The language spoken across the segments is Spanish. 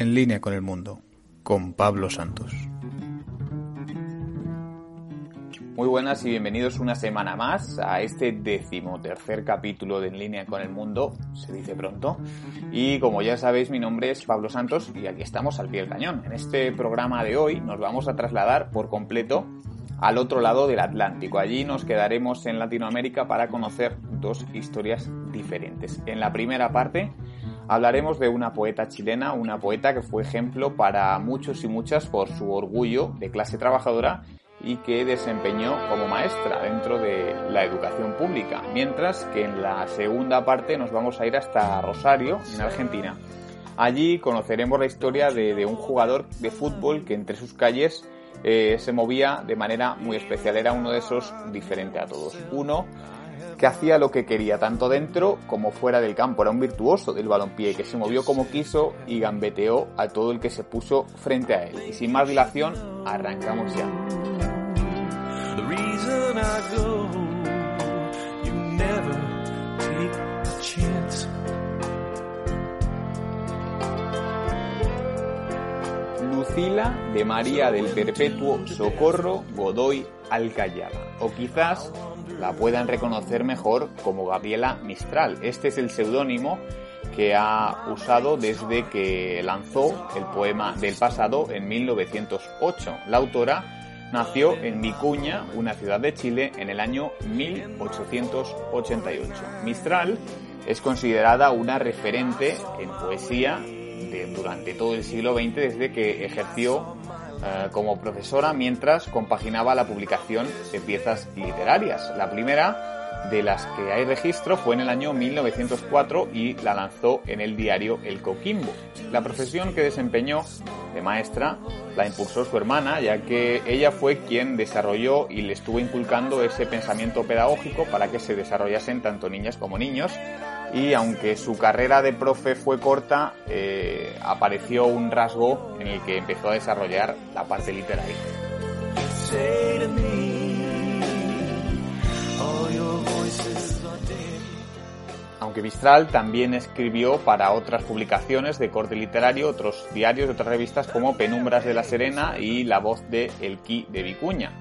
En línea con el mundo, con Pablo Santos. Muy buenas y bienvenidos una semana más a este decimotercer capítulo de En línea con el mundo, se dice pronto. Y como ya sabéis, mi nombre es Pablo Santos y aquí estamos al pie del cañón. En este programa de hoy nos vamos a trasladar por completo al otro lado del Atlántico. Allí nos quedaremos en Latinoamérica para conocer dos historias diferentes. En la primera parte hablaremos de una poeta chilena, una poeta que fue ejemplo para muchos y muchas por su orgullo de clase trabajadora y que desempeñó como maestra dentro de la educación pública. Mientras que en la segunda parte nos vamos a ir hasta Rosario, en Argentina. Allí conoceremos la historia de, un jugador de fútbol que entre sus calles eh, se movía de manera muy especial. Era uno de esos diferente a todos. Uno que hacía lo que quería, tanto dentro como fuera del campo. Era un virtuoso del balompié que se movió como quiso y gambeteó a todo el que se puso frente a él. Y sin más dilación, arrancamos ya. Lucila de María del Perpetuo Socorro Godoy Alcayala. O quizás la puedan reconocer mejor como Gabriela Mistral. Este es el seudónimo que ha usado desde que lanzó el poema del pasado en 1908. La autora nació en Vicuña, una ciudad de Chile, en el año 1888. Mistral es considerada una referente en poesía durante todo el siglo XX desde que ejerció eh, como profesora mientras compaginaba la publicación de piezas literarias. La primera de las que hay registro fue en el año 1904 y la lanzó en el diario El Coquimbo. La profesión que desempeñó de maestra la impulsó su hermana, ya que ella fue quien desarrolló y le estuvo inculcando ese pensamiento pedagógico para que se desarrollasen tanto niñas como niños y aunque su carrera de profe fue corta, eh, apareció un rasgo en el que empezó a desarrollar la parte literaria. Aunque Mistral también escribió para otras publicaciones de corte literario, otros diarios otras revistas como Penumbras de la Serena y La Voz de El Qui de Vicuña.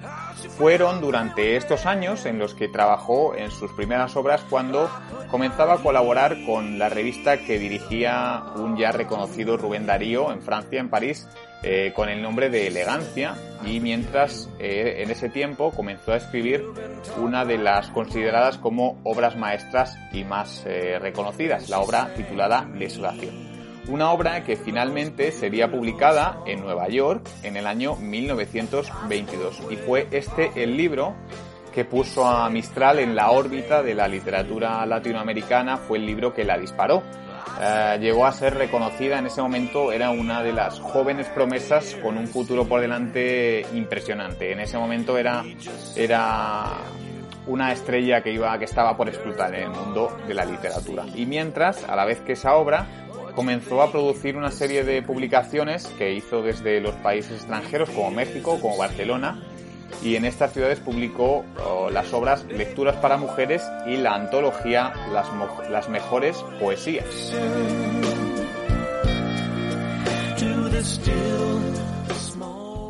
Fueron durante estos años en los que trabajó en sus primeras obras cuando comenzaba a colaborar con la revista que dirigía un ya reconocido Rubén Darío en Francia, en París, eh, con el nombre de Elegancia. Y mientras eh, en ese tiempo comenzó a escribir una de las consideradas como obras maestras y más eh, reconocidas, la obra titulada Desolación. Una obra que finalmente sería publicada en Nueva York en el año 1922 y fue este el libro que puso a Mistral en la órbita de la literatura latinoamericana, fue el libro que la disparó eh, llegó a ser reconocida en ese momento, era una de las jóvenes promesas con un futuro por delante impresionante. En ese momento era, era una estrella que iba, que estaba por explotar en el mundo de la literatura. Y mientras, a la vez que esa obra, comenzó a producir una serie de publicaciones que hizo desde los países extranjeros como México, como Barcelona, y en estas ciudades publicó oh, las obras Lecturas para Mujeres y la antología Las, las Mejores Poesías.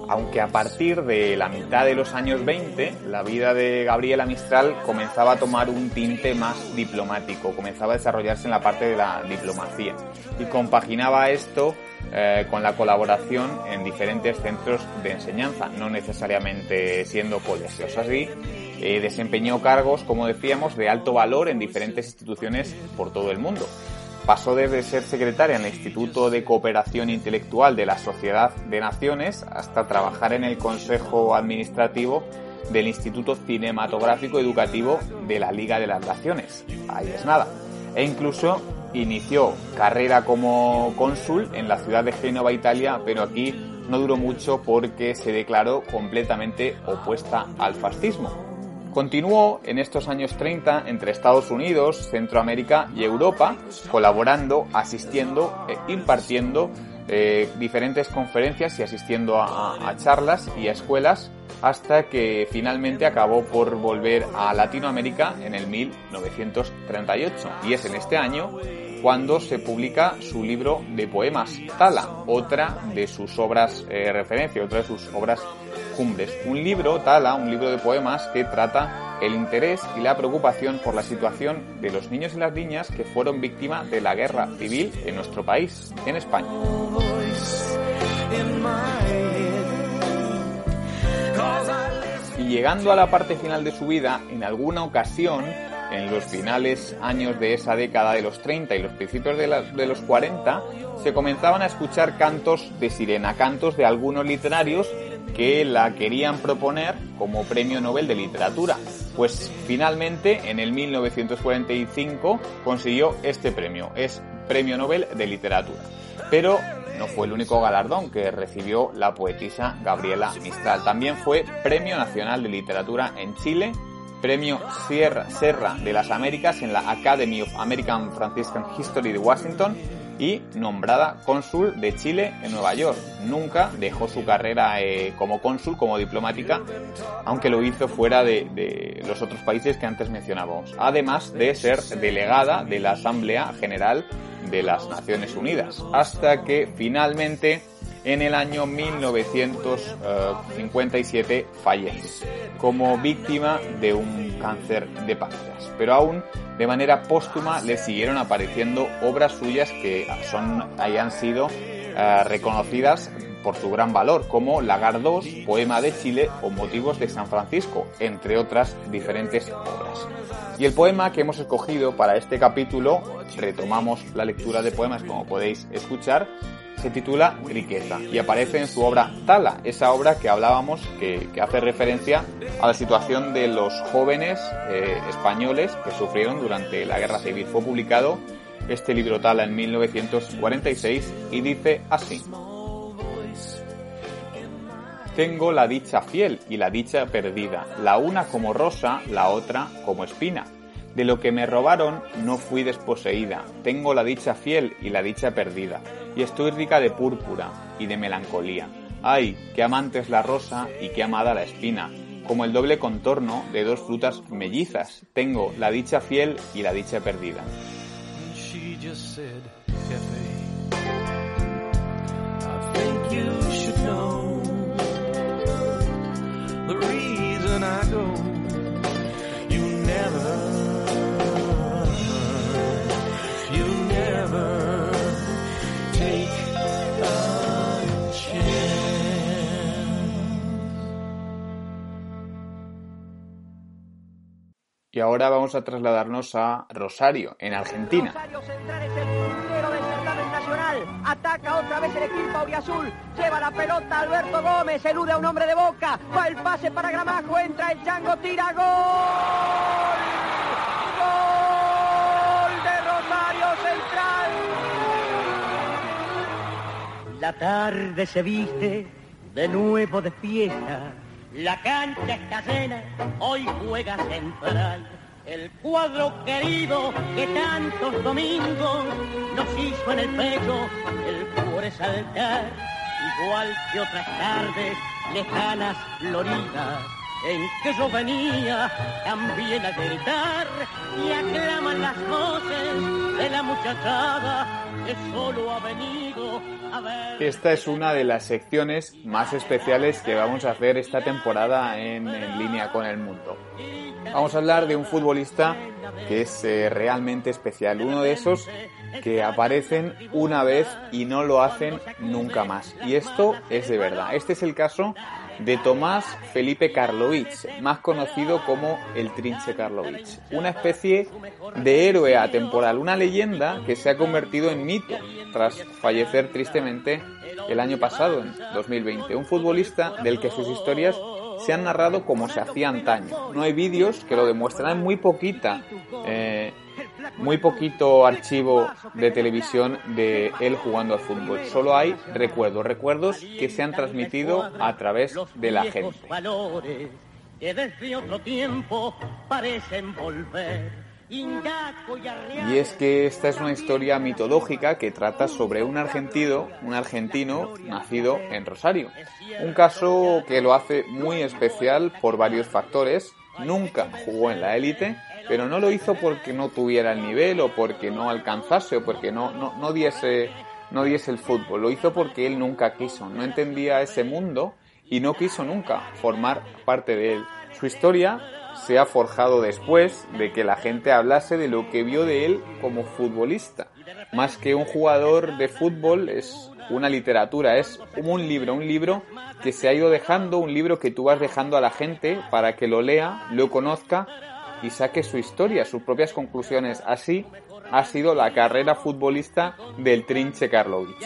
Aunque a partir de la mitad de los años 20, la vida de Gabriela Mistral comenzaba a tomar un tinte más diplomático, comenzaba a desarrollarse en la parte de la diplomacia y compaginaba esto eh, con la colaboración en diferentes centros de enseñanza, no necesariamente siendo colegios. Así, eh, desempeñó cargos, como decíamos, de alto valor en diferentes instituciones por todo el mundo. Pasó desde ser secretaria en el Instituto de Cooperación Intelectual de la Sociedad de Naciones hasta trabajar en el Consejo Administrativo del Instituto Cinematográfico Educativo de la Liga de las Naciones. Ahí es nada. E incluso inició carrera como cónsul en la ciudad de Génova, Italia, pero aquí no duró mucho porque se declaró completamente opuesta al fascismo. Continuó en estos años 30 entre Estados Unidos, Centroamérica y Europa, colaborando, asistiendo e impartiendo eh, diferentes conferencias y asistiendo a, charlas y a escuelas hasta que finalmente acabó por volver a Latinoamérica en el 1938. Y es en este año cuando se publica su libro de poemas, Tala, otra de sus obras eh, referencia, otra de sus obras cumbres. Un libro, Tala, un libro de poemas que trata el interés y la preocupación por la situación de los niños y las niñas que fueron víctimas de la guerra civil en nuestro país, en España. Y llegando a la parte final de su vida, en alguna ocasión, en los finales años de esa década de los 30 y los principios de, los 40, se comenzaban a escuchar cantos de sirena, cantos de algunos literarios que la querían proponer como premio Nobel de Literatura. Pues finalmente, en el 1945, consiguió este premio. Es Premio Nobel de Literatura. Pero no fue el único galardón que recibió la poetisa Gabriela Mistral. También fue Premio Nacional de Literatura en Chile, Premio Sierra, Serra de las Américas en la Academy of American Franciscan History de Washington y nombrada cónsul de Chile en Nueva York. Nunca dejó su carrera eh, como cónsul, como diplomática, aunque lo hizo fuera de, de, los otros países que antes mencionábamos. Además de ser delegada de la Asamblea General de las Naciones Unidas, hasta que finalmente en el año 1957 fallece como víctima de un cáncer de páncreas. Pero aún de manera póstuma le siguieron apareciendo obras suyas que son, hayan sido uh, reconocidas por su gran valor, como Lagar 2, Poema de Chile o Motivos de San Francisco, entre otras diferentes obras. Y el poema que hemos escogido para este capítulo, retomamos la lectura de poemas como podéis escuchar, se titula Riqueza y aparece en su obra Tala, esa obra que hablábamos que, hace referencia a la situación de los jóvenes eh, españoles que sufrieron durante la Guerra Civil. Fue publicado este libro Tala en 1946 y dice así. Tengo la dicha fiel y la dicha perdida, la una como rosa, la otra como espina. De lo que me robaron no fui desposeída, tengo la dicha fiel y la dicha perdida, y estoy rica de púrpura y de melancolía. Ay, qué amante es la rosa y qué amada la espina, como el doble contorno de dos frutas mellizas, tengo la dicha fiel y la dicha perdida. Y ahora vamos a trasladarnos a Rosario, en Argentina. Rosario Central es el puntero del certamen nacional. Ataca otra vez el equipo auriazul. Lleva la pelota Alberto Gómez. Elude a un hombre de boca. Va el pase para Gramajo. Entra el chango. Tira. ¡Gol! ¡Gol de Rosario Central! La tarde se viste de nuevo de fiesta. La cancha está llena, hoy juega central. El cuadro querido que tantos domingos nos hizo en el pecho el cuore saltar, igual que otras tardes lejanas floridas en que yo venía también a gritar y aclaman las voces de la muchachada que solo ha venido a ver. Esta es una de las secciones más especiales que vamos a hacer esta temporada en, en línea con el mundo. Vamos a hablar de un futbolista que es eh, realmente especial, uno de esos que aparecen una vez y no lo hacen nunca más. Y esto es de verdad. Este es el caso de Tomás Felipe Karlovich, más conocido como el Trinche Karlovich, una especie de héroe atemporal, una leyenda que se ha convertido en mito tras fallecer tristemente el año pasado, en 2020, un futbolista del que sus historias se han narrado como se hacía antaño. No hay vídeos que lo demuestran, muy poquita eh, muy poquito archivo de televisión de él jugando al fútbol. Solo hay recuerdos, recuerdos que se han transmitido a través de la gente. Y es que esta es una historia mitológica que trata sobre un argentino, un argentino nacido en Rosario. Un caso que lo hace muy especial por varios factores. Nunca jugó en la élite, pero no lo hizo porque no tuviera el nivel o porque no alcanzase o porque no, no, no diese no diese el fútbol, lo hizo porque él nunca quiso, no entendía ese mundo y no quiso nunca formar parte de él. Su historia se ha forjado después de que la gente hablase de lo que vio de él como futbolista. Más que un jugador de fútbol es una literatura, es un libro, un libro que se ha ido dejando, un libro que tú vas dejando a la gente para que lo lea, lo conozca y saque su historia, sus propias conclusiones. Así ha sido la carrera futbolista del Trinche Karlovic.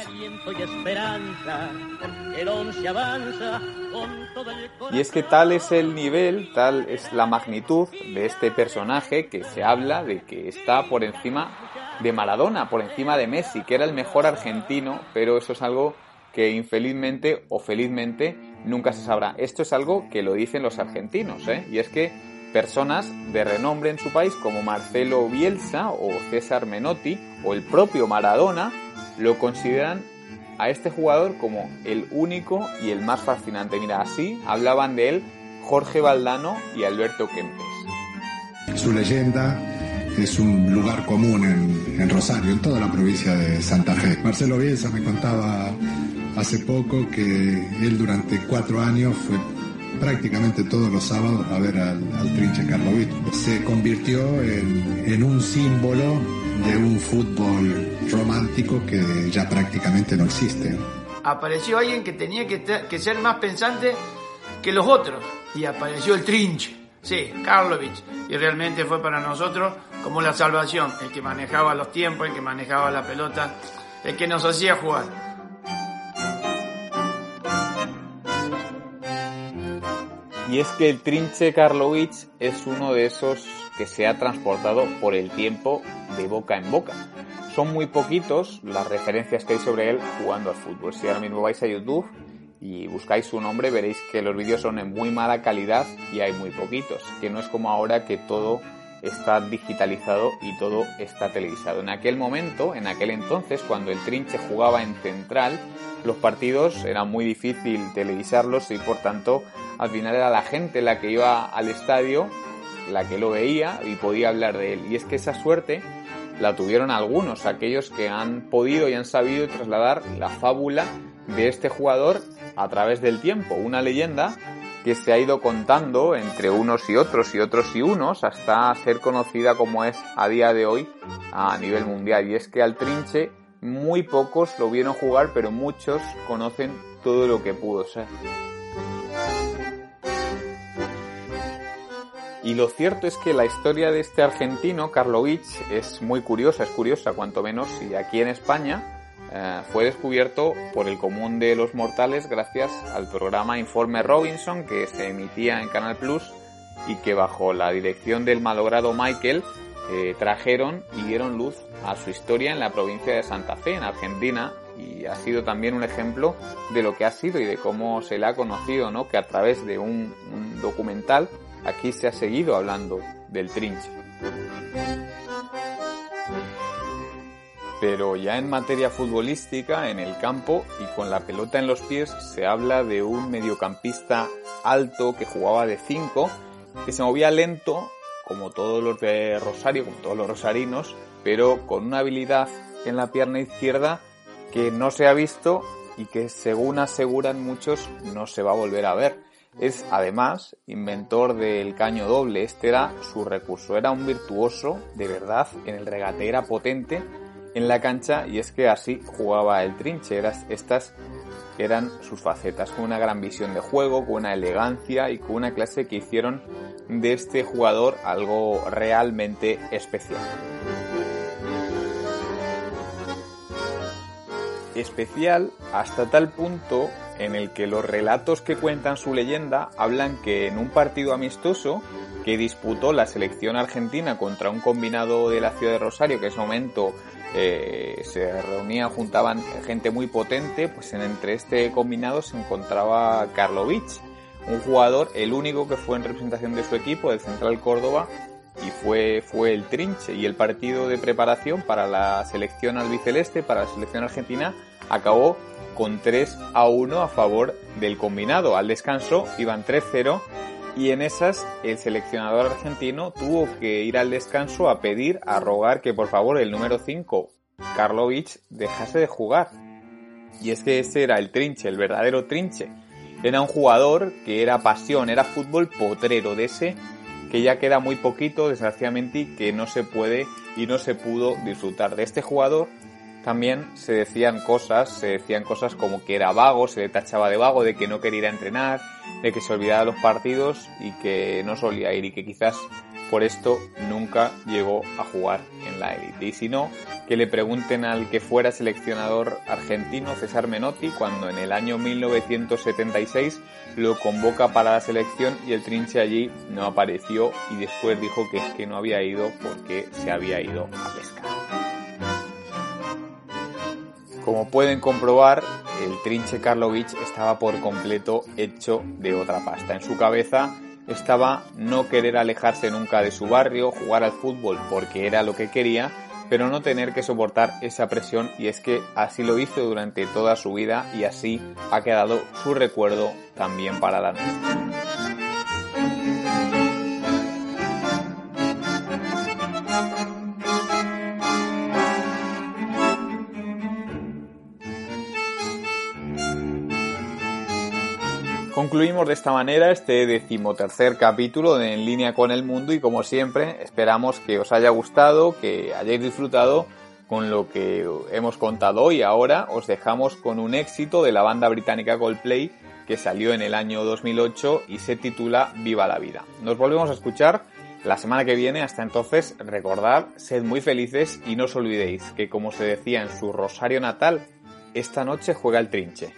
Y es que tal es el nivel, tal es la magnitud de este personaje que se habla de que está por encima de Maradona, por encima de Messi, que era el mejor argentino, pero eso es algo que infelizmente o felizmente nunca se sabrá. Esto es algo que lo dicen los argentinos, ¿eh? y es que personas de renombre en su país como Marcelo Bielsa o César Menotti o el propio Maradona lo consideran a este jugador como el único y el más fascinante. Mira, así hablaban de él Jorge Valdano y Alberto Kempes. Su leyenda es un lugar común en, en, Rosario, en toda la provincia de Santa Fe. Marcelo Bielsa me contaba hace poco que él durante cuatro años fue prácticamente todos los sábados a ver al, Trinche Karlovic. Se convirtió en, un símbolo de un fútbol romántico que ya prácticamente no existe. Apareció alguien que tenía que, que ser más pensante que los otros y apareció el Trinche. Sí, Karlovic. Y realmente fue para nosotros como la salvación, el que manejaba los tiempos, el que manejaba la pelota, el que nos hacía jugar. Y es que el Trinche Karlovic es uno de esos que se ha transportado por el tiempo de boca en boca. Son muy poquitos las referencias que hay sobre él jugando al fútbol. Si ahora mismo vais a YouTube y buscáis su nombre veréis que los vídeos son en muy mala calidad y hay muy poquitos, que no es como ahora que todo está digitalizado y todo está televisado. En aquel momento, en aquel entonces, cuando el Trinche jugaba en Central, los partidos era muy difícil televisarlos y por tanto al final era la gente la que iba al estadio, la que lo veía y podía hablar de él. Y es que esa suerte la tuvieron algunos, aquellos que han podido y han sabido trasladar la fábula de este jugador a través del tiempo, una leyenda que se ha ido contando entre unos y otros y otros y unos hasta ser conocida como es a día de hoy a nivel mundial. Y es que al Trinche muy pocos lo vieron jugar, pero muchos conocen todo lo que pudo ser. Y lo cierto es que la historia de este argentino, Karlovich, es muy curiosa, es curiosa cuanto menos, y aquí en España eh, fue descubierto por el común de los mortales gracias al programa Informe Robinson que se emitía en Canal Plus y que bajo la dirección del malogrado Michael eh, trajeron y dieron luz a su historia en la provincia de Santa Fe, en Argentina, y ha sido también un ejemplo de lo que ha sido y de cómo se le ha conocido, ¿no? Que a través de un, un documental aquí se ha seguido hablando del trinche. Pero ya en materia futbolística, en el campo y con la pelota en los pies, se habla de un mediocampista alto que jugaba de 5, que se movía lento como todos los de Rosario, como todos los rosarinos, pero con una habilidad en la pierna izquierda que no se ha visto y que según aseguran muchos no se va a volver a ver. Es además inventor del caño doble, este era su recurso, era un virtuoso de verdad en el regate, era potente en la cancha y es que así jugaba el trinche, estas eran sus facetas, con una gran visión de juego, con una elegancia y con una clase que hicieron de este jugador algo realmente especial. Especial hasta tal punto en el que los relatos que cuentan su leyenda hablan que en un partido amistoso que disputó la selección argentina contra un combinado de la ciudad de Rosario, que en ese momento eh, se reunían, juntaban gente muy potente, pues en, entre este combinado se encontraba Karlovich, un jugador, el único que fue en representación de su equipo, del Central Córdoba, y fue, fue el trinche. Y el partido de preparación para la selección albiceleste, para la selección argentina, acabó con 3 a 1 a favor del combinado. Al descanso iban 3-0 Y en esas el seleccionador argentino tuvo que ir al descanso a pedir, a rogar que por favor el número 5, Karlovic, dejase de jugar. Y es que ese era el trinche, el verdadero trinche. Era un jugador que era pasión, era fútbol potrero, de ese que ya queda muy poquito, desgraciadamente, y que no se puede y no se pudo disfrutar. De este jugador también se decían cosas, se decían cosas como que era vago, se le tachaba de vago, de que no quería entrenar, de que se olvidaba de los partidos y que no solía ir y que quizás por esto nunca llegó a jugar en la élite. Y si no, que le pregunten al que fuera seleccionador argentino, César Menotti, cuando en el año 1976 lo convoca para la selección y el trinche allí no apareció y después dijo que, que no había ido porque se había ido a Como pueden comprobar, el trinche Karlovich estaba por completo hecho de otra pasta. En su cabeza estaba no querer alejarse nunca de su barrio, jugar al fútbol porque era lo que quería, pero no tener que soportar esa presión y es que así lo hizo durante toda su vida y así ha quedado su recuerdo también para la nuestra. Concluimos de esta manera este decimotercer capítulo de En línea con el mundo y como siempre esperamos que os haya gustado, que hayáis disfrutado con lo que hemos contado hoy. Ahora os dejamos con un éxito de la banda británica Coldplay que salió en el año 2008 y se titula Viva la vida. Nos volvemos a escuchar la semana que viene. Hasta entonces, recordad, sed muy felices y no os olvidéis que como se decía en su rosario natal, esta noche juega el trinche.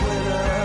Twitter.